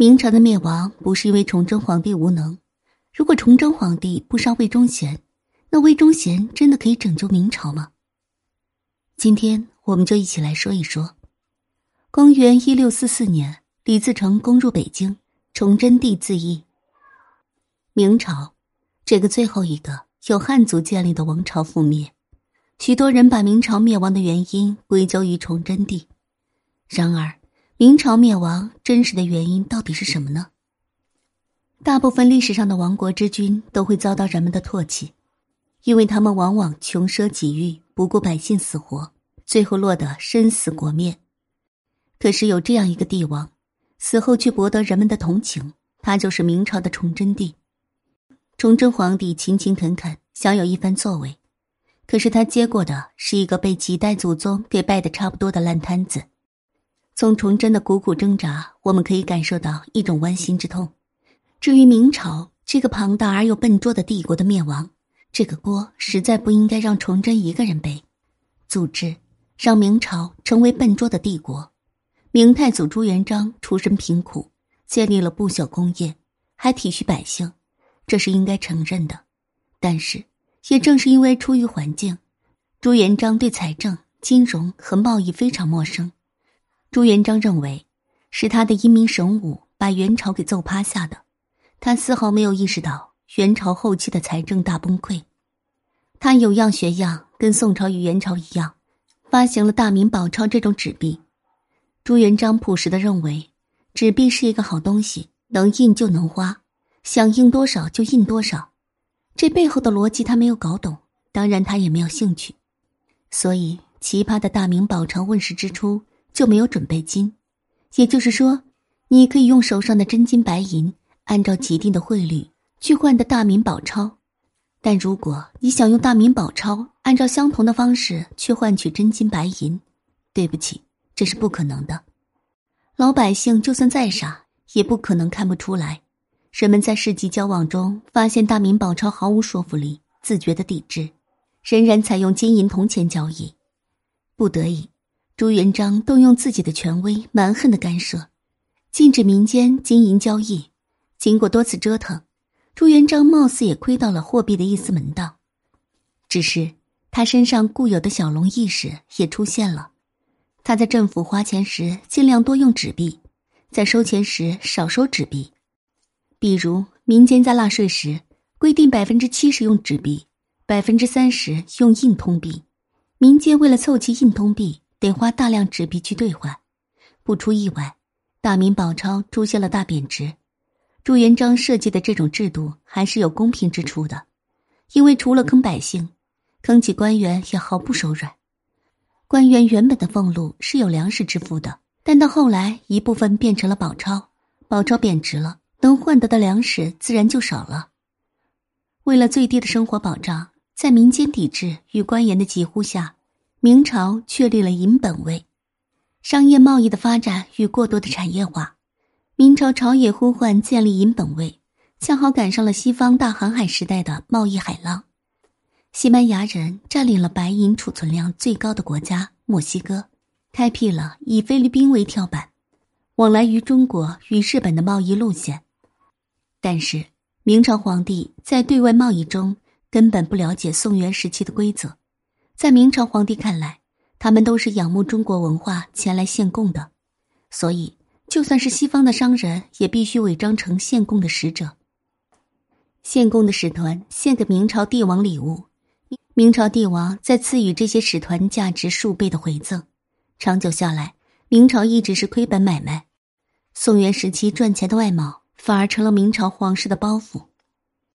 明朝的灭亡不是因为崇祯皇帝无能，如果崇祯皇帝不杀魏忠贤，那魏忠贤真的可以拯救明朝吗？今天我们就一起来说一说，公元一六四四年，李自成攻入北京，崇祯帝自缢。明朝，这个最后一个由汉族建立的王朝覆灭，许多人把明朝灭亡的原因归咎于崇祯帝，然而。明朝灭亡真实的原因到底是什么呢？大部分历史上的亡国之君都会遭到人们的唾弃，因为他们往往穷奢极欲，不顾百姓死活，最后落得身死国灭。可是有这样一个帝王，死后却博得人们的同情，他就是明朝的崇祯帝。崇祯皇帝勤勤恳恳，想有一番作为，可是他接过的是一个被几代祖宗给败得差不多的烂摊子。从崇祯的苦苦挣扎，我们可以感受到一种剜心之痛。至于明朝这个庞大而又笨拙的帝国的灭亡，这个锅实在不应该让崇祯一个人背。组织让明朝成为笨拙的帝国。明太祖朱元璋出身贫苦，建立了不朽功业，还体恤百姓，这是应该承认的。但是，也正是因为出于环境，朱元璋对财政、金融和贸易非常陌生。朱元璋认为，是他的英明神武把元朝给揍趴下的，他丝毫没有意识到元朝后期的财政大崩溃。他有样学样，跟宋朝与元朝一样，发行了大明宝钞这种纸币。朱元璋朴实的认为，纸币是一个好东西，能印就能花，想印多少就印多少。这背后的逻辑他没有搞懂，当然他也没有兴趣。所以，奇葩的大明宝钞问世之初。就没有准备金，也就是说，你可以用手上的真金白银，按照既定的汇率去换的大明宝钞。但如果你想用大明宝钞按照相同的方式去换取真金白银，对不起，这是不可能的。老百姓就算再傻，也不可能看不出来。人们在世纪交往中发现大明宝钞毫无说服力，自觉的抵制，仍然采用金银铜钱交易，不得已。朱元璋动用自己的权威，蛮横的干涉，禁止民间金银交易。经过多次折腾，朱元璋貌似也窥到了货币的一丝门道。只是他身上固有的小龙意识也出现了。他在政府花钱时尽量多用纸币，在收钱时少收纸币。比如民间在纳税时，规定百分之七十用纸币，百分之三十用硬通币。民间为了凑齐硬通币。得花大量纸币去兑换，不出意外，大明宝钞出现了大贬值。朱元璋设计的这种制度还是有公平之处的，因为除了坑百姓，坑起官员也毫不手软。官员原本的俸禄是有粮食支付的，但到后来一部分变成了宝钞，宝钞贬值了，能换得的粮食自然就少了。为了最低的生活保障，在民间抵制与官员的疾呼下。明朝确立了银本位，商业贸易的发展与过多的产业化，明朝朝野呼唤建立银本位，恰好赶上了西方大航海时代的贸易海浪。西班牙人占领了白银储存量最高的国家墨西哥，开辟了以菲律宾为跳板，往来于中国与日本的贸易路线。但是明朝皇帝在对外贸易中根本不了解宋元时期的规则。在明朝皇帝看来，他们都是仰慕中国文化前来献贡的，所以就算是西方的商人，也必须伪装成献贡的使者。献贡的使团献给明朝帝王礼物，明朝帝王再赐予这些使团价值数倍的回赠。长久下来，明朝一直是亏本买卖。宋元时期赚钱的外贸，反而成了明朝皇室的包袱。